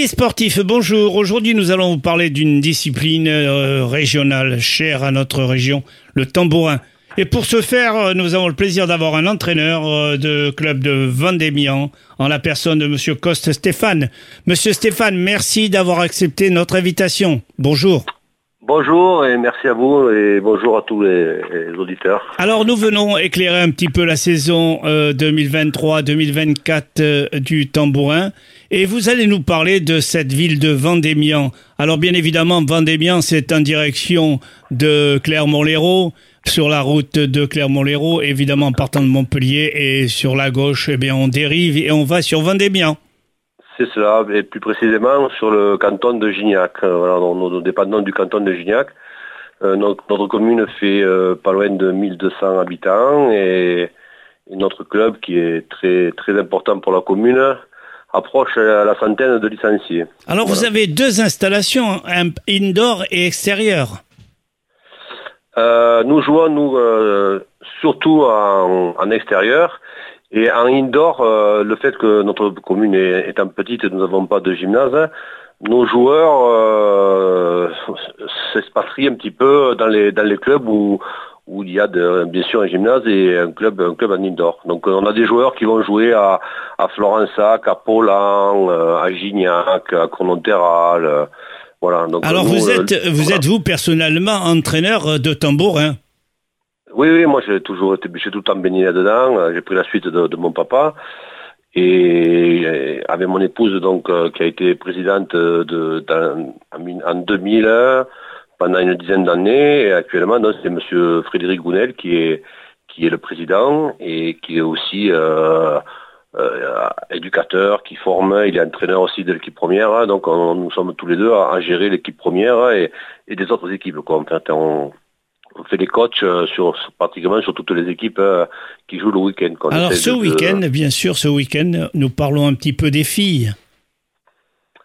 Amis sportifs, bonjour. Aujourd'hui, nous allons vous parler d'une discipline euh, régionale chère à notre région, le tambourin. Et pour ce faire, euh, nous avons le plaisir d'avoir un entraîneur euh, de club de Vendémian, en la personne de Monsieur Coste Stéphane. Monsieur Stéphane, merci d'avoir accepté notre invitation. Bonjour. Bonjour et merci à vous et bonjour à tous les, auditeurs. Alors nous venons éclairer un petit peu la saison euh, 2023-2024 euh, du tambourin et vous allez nous parler de cette ville de Vendémian. Alors bien évidemment, Vendémian, c'est en direction de Clermont-Lérault, sur la route de Clermont-Lérault, évidemment en partant de Montpellier et sur la gauche, eh bien on dérive et on va sur Vendémian. C'est cela, et plus précisément sur le canton de Gignac. Euh, Voilà, nous, dépendons du canton de Gignac. Euh, notre, notre commune fait euh, pas loin de 1200 habitants et, et notre club, qui est très, très important pour la commune, approche la centaine de licenciés. Alors vous avez deux installations, un indoor et extérieur. Euh, nous jouons nous surtout en, en extérieur et en indoor. euh, le fait que notre commune est, étant petite, nous n'avons pas de gymnase. Nos joueurs euh, s'expatrient un petit peu dans les dans les clubs où où il y a de- bien sûr un gymnase et un club un club en indoor. Donc euh, on a des joueurs qui vont jouer à à Florensac, à Polan, euh, à Gignac, à Cournonterral. voilà. Donc Alors nous, vous êtes, vous voilà. êtes vous personnellement entraîneur de tambourin. Oui, oui, moi j'ai toujours été, j'ai tout le temps baigné là-dedans. Euh, J'ai pris la suite de, mon papa et euh, avec mon épouse donc euh, qui a été présidente en mille- en 2000 euh, pendant une dizaine d'années et actuellement c'est Monsieur Frédéric Gounel qui est qui est le président et qui est aussi éducateur, qui forme, il est entraîneur aussi de l'équipe première, donc on- nous sommes tous les deux à, gérer l'équipe première et, des autres équipes. Quoi. On, on fait des coachs euh, sur, pratiquement sur toutes les équipes euh, qui jouent le week-end. Alors ce de- week-end, bien sûr, ce week-end, nous parlons un petit peu des filles.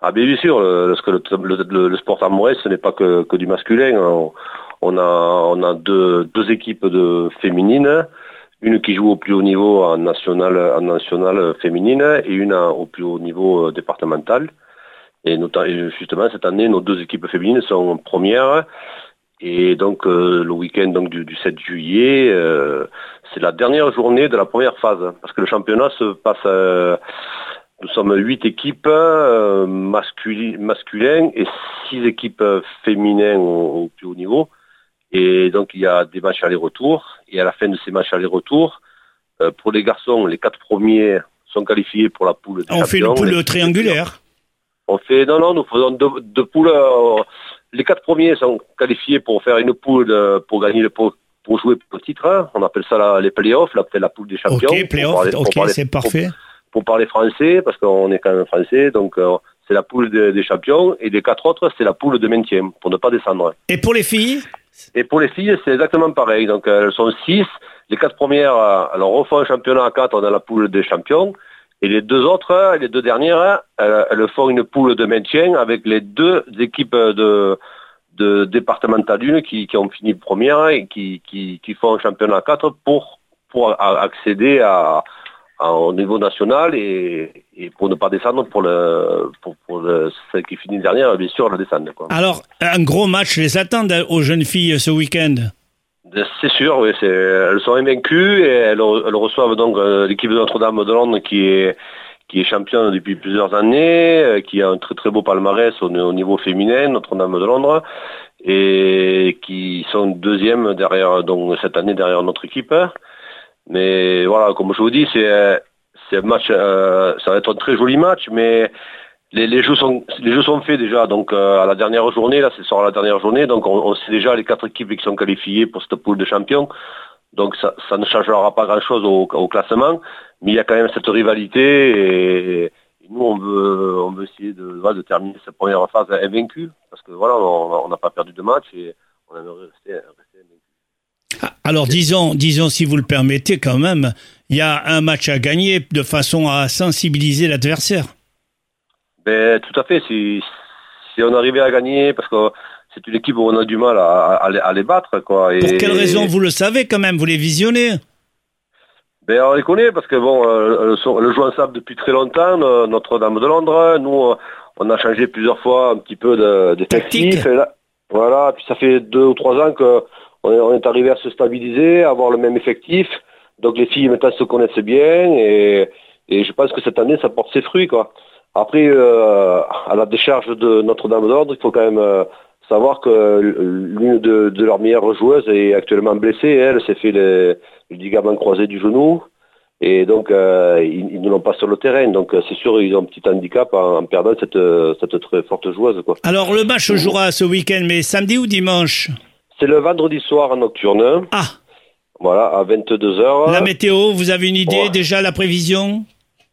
Ah bien, sûr, le, parce que le, le, le- sport amoureux, ce n'est pas que, que du masculin. On, on a, on a deux, deux équipes de féminines, une qui joue au plus haut niveau en national, en national féminine et une au plus haut niveau euh, départemental. Et, notamment, et justement, cette année, nos deux équipes féminines sont premières. Et donc, euh, le week-end donc, du, du 7 juillet, euh, c'est la dernière journée de la première phase. Parce que le championnat se passe... euh, nous sommes huit équipes masculi- masculines et six équipes féminines au, au plus haut niveau. Et donc il y a des matchs aller-retour. Et à la fin de ces matchs aller-retour, pour les garçons, les quatre premiers sont qualifiés pour la poule des On fait une poule triangulaire. On fait non non, nous faisons deux, deux poules. Euh, les quatre premiers sont qualifiés pour faire une poule de- pour gagner le pour, pour jouer pour le titre. hein. On appelle ça la- les playoffs, la, la poule des champions. Ok, pour playoff, parler- pour ok, c'est parfait. pour parler français, parce qu'on est quand même français, donc euh, c'est la poule de- des champions, et les quatre autres, c'est la poule de maintien, pour ne pas descendre. Et pour les filles? Et pour les filles, c'est exactement pareil, donc euh, elles sont six, les quatre premières, euh, elles refont un championnat à quatre dans la poule des champions, et les deux autres, les deux dernières, elles, elles font une poule de maintien avec les deux équipes de, départementales une qui, qui ont fini première et qui, qui, qui font un championnat à quatre pour, pour accéder au niveau national et, et pour ne pas descendre pour le pour, pour le, celle qui finit dernière, bien sûr, la descendre. Alors, un gros match les attend aux jeunes filles ce week-end. C'est sûr, oui, elles sont invaincues et elles, re- elles reçoivent donc euh, l'équipe de Notre-Dame de Londres qui est qui est championne depuis plusieurs années, euh, qui a un très très beau palmarès au, au niveau féminin, Notre-Dame de Londres, et qui sont deuxième derrière donc cette année derrière notre équipe. Mais voilà, comme je vous dis, c'est c'est un match, euh, ça va être un très joli match, mais les, jeux sont faits déjà donc euh, à la dernière journée là c'est sur la dernière journée donc on, sait déjà les quatre équipes qui sont qualifiées pour cette poule de champions donc ça, ne changera pas grand chose au, classement mais il y a quand même cette rivalité et, nous on veut essayer de, terminer cette première phase invaincue parce que voilà on n'a pas perdu de match et on aimerait rester, rester invaincu. Ah, Alors disons, disons si vous le permettez quand même, il y a un match à gagner de façon à sensibiliser l'adversaire. Ben, tout à fait. Si, si on arrivait à gagner, parce que c'est une équipe où on a du mal à, à les- à les battre, quoi. Et, Pour quelle raison Vous le savez quand même, vous les visionnez? Ben, on les connaît parce que bon, euh, sont- elles jouent ensemble depuis très longtemps, euh, Notre-Dame de Londres. Nous, euh, on a changé plusieurs fois un petit peu d'effectif. voilà, puis ça fait deux ou trois ans qu'on est, on est arrivé à se stabiliser, à avoir le même effectif. Donc les filles maintenant se connaissent bien et, et je pense que cette année ça porte ses fruits quoi. Après, euh, à la décharge de Notre-Dame d'Ordre, il faut quand même euh, savoir que l'une de, leurs meilleures joueuses est actuellement blessée. Elle s'est fait le, ligament croisé du genou. Et donc, euh, ils, ne l'ont pas sur le terrain. Donc, c'est sûr, ils ont un petit handicap en, perdant cette, cette, très forte joueuse. Quoi. Alors, le match jouera ce week-end, mais samedi ou dimanche? C'est le vendredi soir en nocturne. Ah Voilà, à 22h. La météo, vous avez une idée déjà, la prévision?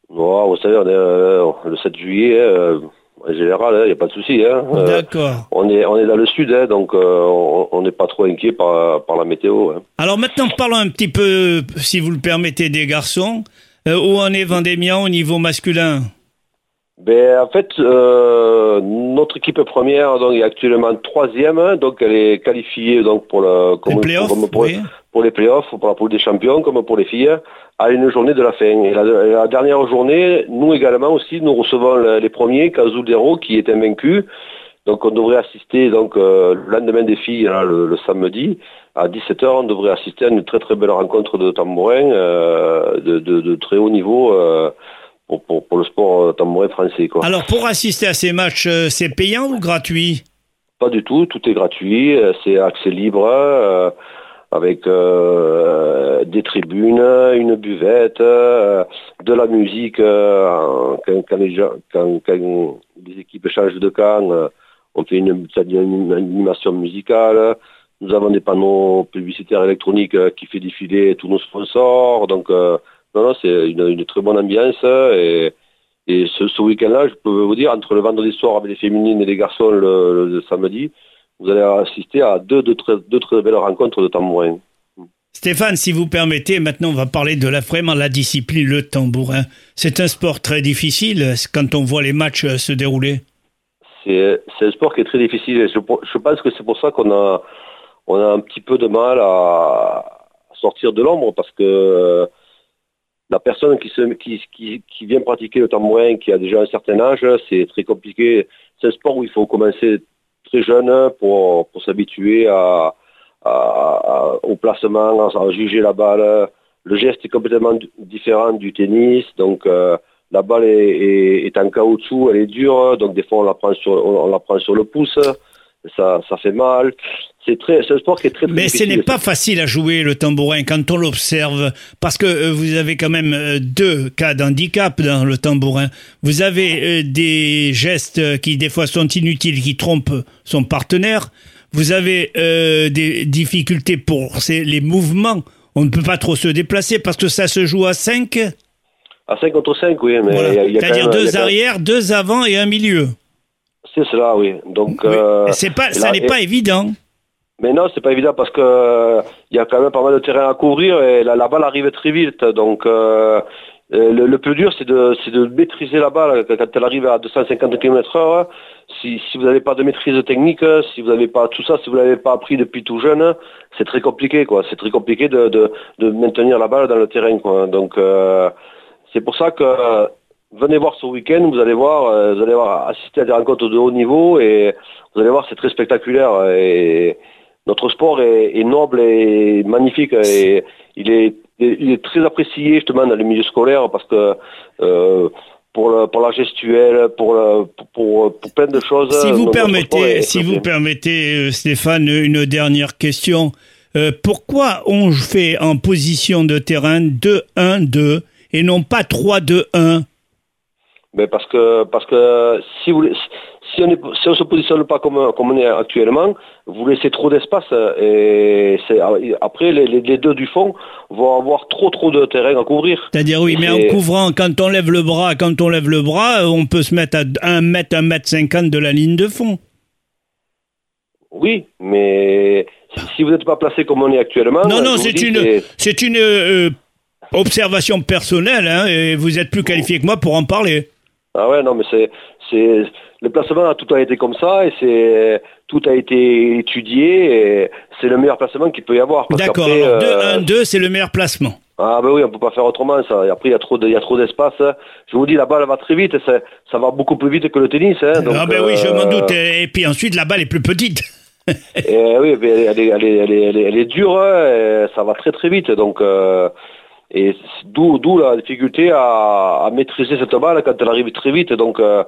Vous savez, on est euh, le 7 juillet, euh, en général, il hein, n'y a pas de souci. Hein. Euh, D'accord. on, est, on est dans le sud, hein, donc on n'est pas trop inquiet par, par la météo. Alors maintenant, parlons un petit peu, si vous le permettez, des garçons. où en est Vendémian au niveau masculin? Ben, en fait, notre équipe première donc, est actuellement troisième, donc elle est qualifiée donc, pour, le, comme, pour, pour les playoffs, pour la poule des champions, comme pour les filles, à une journée de la fin. Et la, dernière journée, nous également aussi, nous recevons les premiers, Cazuldero, qui est invaincu. Donc on devrait assister donc euh, le lendemain des filles, le, samedi, à 17h, on devrait assister à une très très belle rencontre de tambourin euh, de, très haut niveau. Euh, pour, pour, le sport tambourin français. Quoi. Alors pour assister à ces matchs, c'est payant ou gratuit? Pas du tout, tout est gratuit, c'est accès libre avec euh, des tribunes, une buvette, euh, de la musique. Euh, quand, les, quand, les, équipes changent de camp, on fait une, animation musicale. Nous avons des panneaux publicitaires électroniques qui fait défiler tous nos sponsors. Donc, non, non, c'est une, très bonne ambiance. Et, et ce, week-end-là, je peux vous dire, entre le vendredi soir avec les féminines et les garçons le samedi, vous allez assister à deux, deux, très, deux très belles rencontres de tambourin. Stéphane, si vous permettez, maintenant on va parler de la, vraiment la discipline, le tambourin. C'est un sport très difficile quand on voit les matchs euh, se dérouler. C'est un sport qui est très difficile. Je, je pense que c'est pour ça qu'on a, on a un petit peu de mal à sortir de l'ombre parce que euh, la personne qui, vient pratiquer le tambourin, qui a déjà un certain âge, c'est très compliqué. C'est un sport où il faut commencer très jeune pour, s'habituer au placement, à, juger la balle. Le geste est complètement différent du tennis, donc euh, la balle est, en caoutchouc, elle est dure, donc des fois on la prend sur le pouce, ça, ça fait mal. C'est très, un sport qui est très, Mais ce n'est pas facile à jouer le tambourin quand on l'observe, parce que euh, vous avez quand même euh, deux cas d'handicap dans le tambourin. Vous avez euh, des gestes qui des fois sont inutiles, qui trompent son partenaire. Vous avez des difficultés pour les mouvements. On ne peut pas trop se déplacer parce que ça se joue à 5 À 5 contre 5, oui. C'est-à-dire deux arrières, deux avant et un milieu. C'est cela, oui. Donc, c'est pas, ça n'est pas évident. Mais non, c'est pas évident parce que euh, il y a quand même pas mal de terrain à couvrir et la, balle arrive très vite. Donc euh, euh, le, plus dur, c'est de, de maîtriser la balle quand elle arrive à 250 km/h. Si, si vous n'avez pas de maîtrise technique, si vous n'avez pas tout ça, si vous l'avez pas appris depuis tout jeune, c'est très compliqué, quoi. C'est très compliqué de, de, de, maintenir la balle dans le terrain, quoi. Donc c'est pour ça que venez voir ce week-end, vous allez voir, vous allez voir assister à des rencontres de haut niveau et vous allez voir, c'est très spectaculaire et notre sport est, noble et magnifique et il est, il est très apprécié justement dans le milieu scolaire parce que euh, pour, la, pour la gestuelle, pour, pour, pour, plein de choses. Si vous permettez, si vous permettez, euh, Stéphane, une dernière question. Euh, pourquoi on fait en position de terrain 2-1-2 et non pas 3-2-1 Mais parce que parce que si vous si on ne se positionne pas comme, on est actuellement, vous laissez trop d'espace et après les, deux du fond vont avoir trop trop de terrain à couvrir. C'est-à-dire oui, mais en couvrant, quand on lève le bras, quand on lève le bras, on peut se mettre à 1 mètre, 1 mètre 50 de la ligne de fond. Oui, mais si vous n'êtes pas placé comme on est actuellement. Non, non, c'est une, c'est une euh, observation personnelle, hein, et vous êtes plus qualifié que moi pour en parler. Ah ouais, non, mais c'est, c'est, le placement, tout a été comme ça et c'est tout a été étudié et c'est le meilleur placement qu'il peut y avoir. D'accord. 2-1-2, euh, c'est le meilleur placement. Ah ben oui, on peut pas faire autrement. Ça. Et après, il y a trop, de, il y a trop d'espace. hein. Je vous dis, la balle va très vite. Ça, ça va beaucoup plus vite que le tennis. Hein, donc, ah ben oui, je euh, m'en doute. Et puis ensuite, la balle est plus petite. Et oui, mais elle est, elle est, elle est, elle est, dure. hein, et ça va très très vite. Donc, euh, et d'où, la difficulté à, à maîtriser cette balle quand elle arrive très vite. Donc, euh,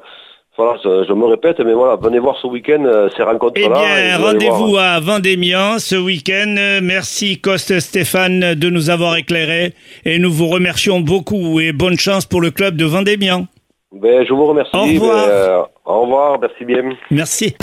voilà, je me répète, mais voilà, venez voir ce week-end euh, ces rencontres-là. Eh bien, rendez-vous voir. à Vendémian ce week-end. Merci Coste Stéphane de nous avoir éclairés et nous vous remercions beaucoup et bonne chance pour le club de Vendémian. Ben, je vous remercie. Au revoir. Euh, au revoir, merci bien. Merci.